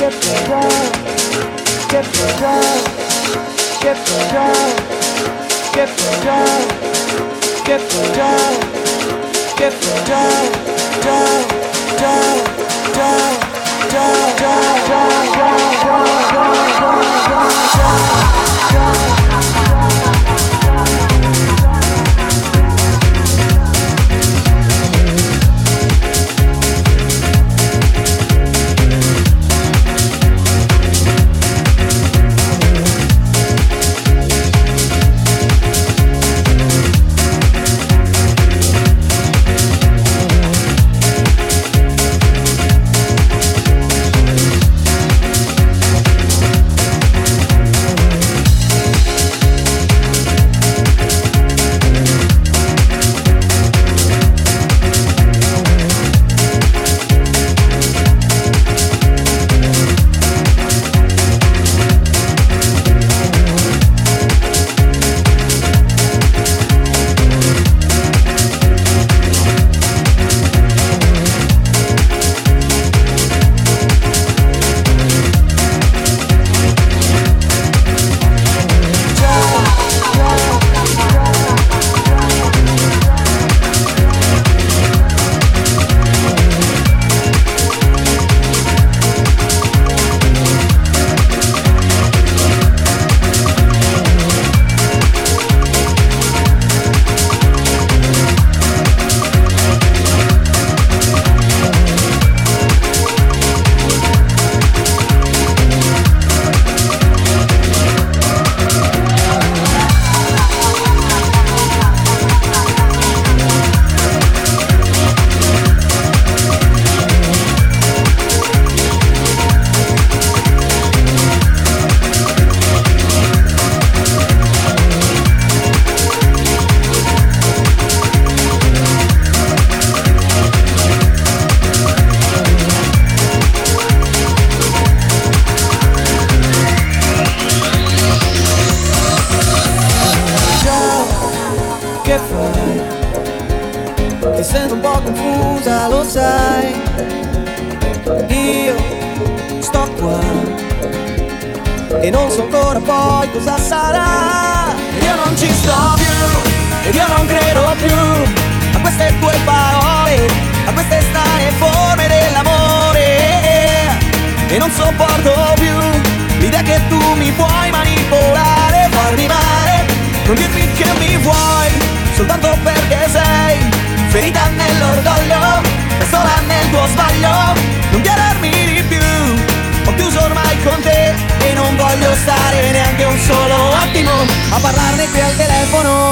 Get down, get down, get down, get down, get down, get down, down, down, down, down, down, down. sai, io sto qua e non so ancora poi cosa sarà. Io non ci sto più, ed io non credo più a queste tue parole, a queste strane forme dell'amore. E non sopporto più l'idea che tu mi puoi manipolare, farmi male, non dirmi che mi vuoi, soltanto perché sei ferita nell'orgoglio sola nel tuo sbaglio. Non chiedermi di più Ho chiuso ormai con te E non voglio stare neanche un solo attimo A parlarne qui al telefono.